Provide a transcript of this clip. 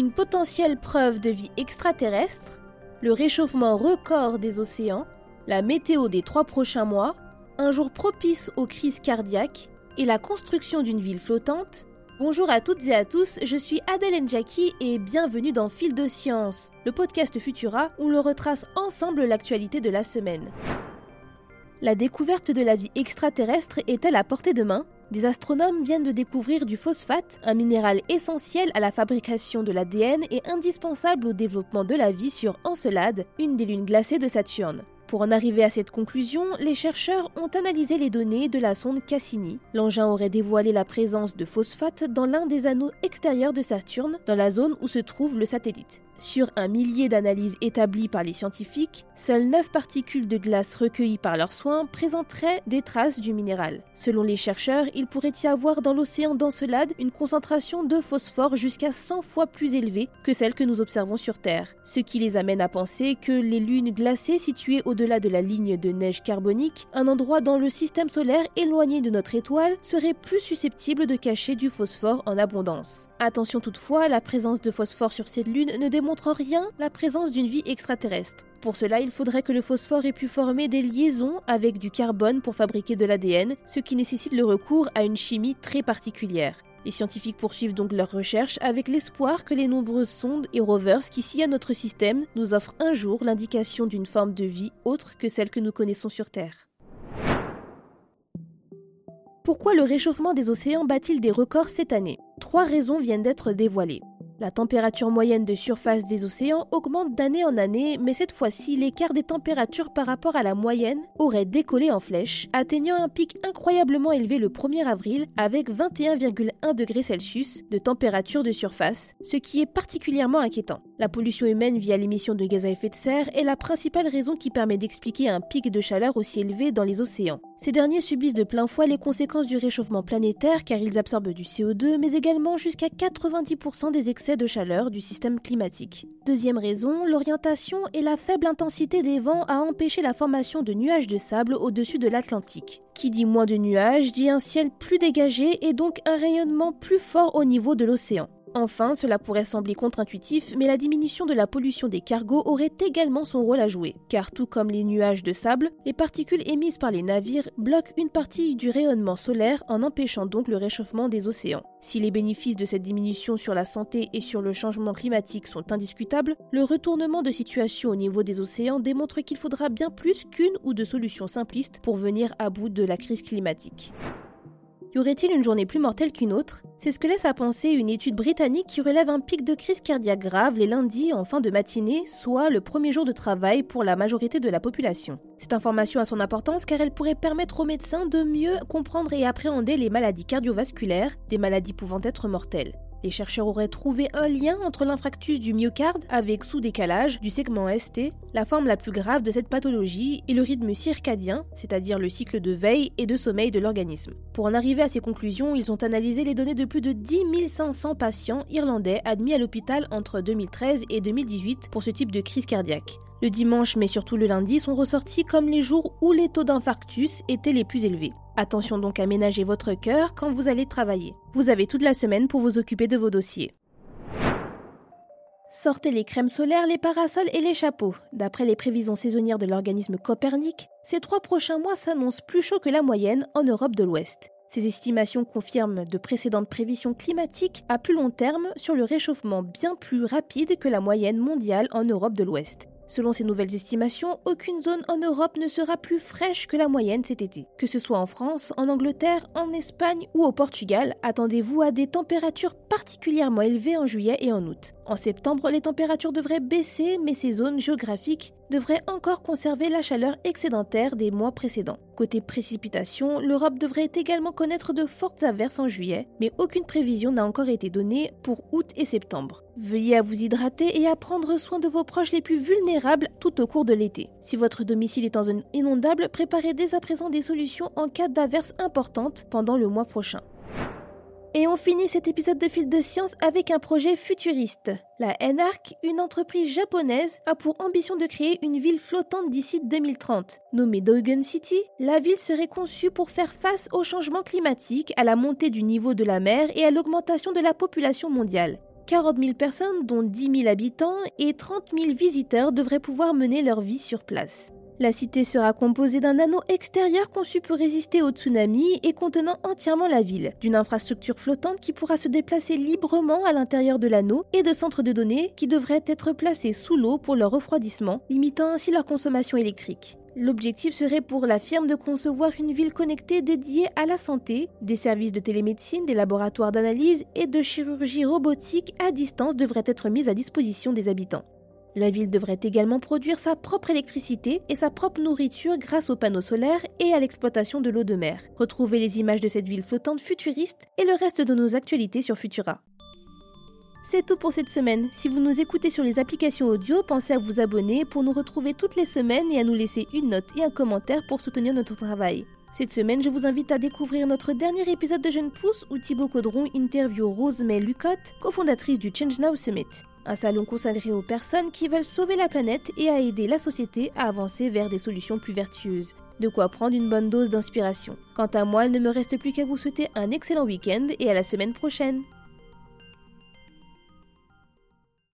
une potentielle preuve de vie extraterrestre, le réchauffement record des océans, la météo des trois prochains mois, un jour propice aux crises cardiaques et la construction d'une ville flottante. Bonjour à toutes et à tous, je suis Adèle Njaki et bienvenue dans Fil de Science, le podcast Futura où l'on retrace ensemble l'actualité de la semaine. La découverte de la vie extraterrestre est à portée de main des astronomes viennent de découvrir du phosphate, un minéral essentiel à la fabrication de l'ADN et indispensable au développement de la vie sur Encelade, une des lunes glacées de Saturne. Pour en arriver à cette conclusion, les chercheurs ont analysé les données de la sonde Cassini. L'engin aurait dévoilé la présence de phosphate dans l'un des anneaux extérieurs de Saturne, dans la zone où se trouve le satellite. Sur un millier d'analyses établies par les scientifiques, seules 9 particules de glace recueillies par leurs soins présenteraient des traces du minéral. Selon les chercheurs, il pourrait y avoir dans l'océan d'Encelade une concentration de phosphore jusqu'à 100 fois plus élevée que celle que nous observons sur Terre, ce qui les amène à penser que les lunes glacées situées au-delà de la ligne de neige carbonique, un endroit dans le système solaire éloigné de notre étoile, seraient plus susceptibles de cacher du phosphore en abondance. Attention toutefois, la présence de phosphore sur cette lune ne démontre rien la présence d'une vie extraterrestre. Pour cela, il faudrait que le phosphore ait pu former des liaisons avec du carbone pour fabriquer de l'ADN, ce qui nécessite le recours à une chimie très particulière. Les scientifiques poursuivent donc leurs recherches avec l'espoir que les nombreuses sondes et rovers qui sillonnent notre système nous offrent un jour l'indication d'une forme de vie autre que celle que nous connaissons sur Terre. Pourquoi le réchauffement des océans bat-il des records cette année? Trois raisons viennent d'être dévoilées. La température moyenne de surface des océans augmente d'année en année, mais cette fois-ci, l'écart des températures par rapport à la moyenne aurait décollé en flèche, atteignant un pic incroyablement élevé le 1er avril avec 21,1 degrés Celsius de température de surface, ce qui est particulièrement inquiétant. La pollution humaine via l'émission de gaz à effet de serre est la principale raison qui permet d'expliquer un pic de chaleur aussi élevé dans les océans. Ces derniers subissent de plein fouet les conséquences du réchauffement planétaire car ils absorbent du CO2, mais également jusqu'à 90% des excès de chaleur du système climatique. Deuxième raison, l'orientation et la faible intensité des vents a empêché la formation de nuages de sable au-dessus de l'Atlantique. Qui dit moins de nuages dit un ciel plus dégagé et donc un rayonnement plus fort au niveau de l'océan. Enfin, cela pourrait sembler contre-intuitif, mais la diminution de la pollution des cargos aurait également son rôle à jouer, car tout comme les nuages de sable, les particules émises par les navires bloquent une partie du rayonnement solaire en empêchant donc le réchauffement des océans. Si les bénéfices de cette diminution sur la santé et sur le changement climatique sont indiscutables, le retournement de situation au niveau des océans démontre qu'il faudra bien plus qu'une ou deux solutions simplistes pour venir à bout de la crise climatique. Y aurait-il une journée plus mortelle qu'une autre? C'est ce que laisse à penser une étude britannique qui relève un pic de crise cardiaque grave les lundis en fin de matinée, soit le premier jour de travail pour la majorité de la population. Cette information a son importance car elle pourrait permettre aux médecins de mieux comprendre et appréhender les maladies cardiovasculaires, des maladies pouvant être mortelles. Les chercheurs auraient trouvé un lien entre l'infractus du myocarde avec sous-décalage du segment ST, la forme la plus grave de cette pathologie, et le rythme circadien, c'est-à-dire le cycle de veille et de sommeil de l'organisme. Pour en arriver à ces conclusions, ils ont analysé les données de plus de 10 500 patients irlandais admis à l'hôpital entre 2013 et 2018 pour ce type de crise cardiaque. Le dimanche, mais surtout le lundi, sont ressortis comme les jours où les taux d'infarctus étaient les plus élevés. Attention donc à ménager votre cœur quand vous allez travailler. Vous avez toute la semaine pour vous occuper de vos dossiers. Sortez les crèmes solaires, les parasols et les chapeaux. D'après les prévisions saisonnières de l'organisme Copernic, ces trois prochains mois s'annoncent plus chauds que la moyenne en Europe de l'Ouest. Ces estimations confirment de précédentes prévisions climatiques à plus long terme sur le réchauffement bien plus rapide que la moyenne mondiale en Europe de l'Ouest. Selon ces nouvelles estimations, aucune zone en Europe ne sera plus fraîche que la moyenne cet été. Que ce soit en France, en Angleterre, en Espagne ou au Portugal, attendez-vous à des températures particulièrement élevées en juillet et en août. En septembre, les températures devraient baisser, mais ces zones géographiques devraient encore conserver la chaleur excédentaire des mois précédents. Côté précipitations, l'Europe devrait également connaître de fortes averses en juillet, mais aucune prévision n'a encore été donnée pour août et septembre. Veuillez à vous hydrater et à prendre soin de vos proches les plus vulnérables tout au cours de l'été. Si votre domicile est en zone inondable, préparez dès à présent des solutions en cas d'averses importantes pendant le mois prochain. Et on finit cet épisode de Fil de Science avec un projet futuriste. La NARC, une entreprise japonaise, a pour ambition de créer une ville flottante d'ici 2030. Nommée Dogen City, la ville serait conçue pour faire face au changement climatique, à la montée du niveau de la mer et à l'augmentation de la population mondiale. 40 000 personnes, dont 10 000 habitants, et 30 000 visiteurs devraient pouvoir mener leur vie sur place. La cité sera composée d'un anneau extérieur conçu pour résister aux tsunamis et contenant entièrement la ville, d'une infrastructure flottante qui pourra se déplacer librement à l'intérieur de l'anneau et de centres de données qui devraient être placés sous l'eau pour leur refroidissement, limitant ainsi leur consommation électrique. L'objectif serait pour la firme de concevoir une ville connectée dédiée à la santé, des services de télémédecine, des laboratoires d'analyse et de chirurgie robotique à distance devraient être mis à disposition des habitants. La ville devrait également produire sa propre électricité et sa propre nourriture grâce aux panneaux solaires et à l'exploitation de l'eau de mer. Retrouvez les images de cette ville flottante futuriste et le reste de nos actualités sur Futura. C'est tout pour cette semaine. Si vous nous écoutez sur les applications audio, pensez à vous abonner pour nous retrouver toutes les semaines et à nous laisser une note et un commentaire pour soutenir notre travail. Cette semaine, je vous invite à découvrir notre dernier épisode de Jeune Pousse où Thibaut Caudron interview Rose May Lucotte, cofondatrice du Change Now Summit un salon consacré aux personnes qui veulent sauver la planète et à aider la société à avancer vers des solutions plus vertueuses. De quoi prendre une bonne dose d'inspiration. Quant à moi, il ne me reste plus qu'à vous souhaiter un excellent week-end et à la semaine prochaine.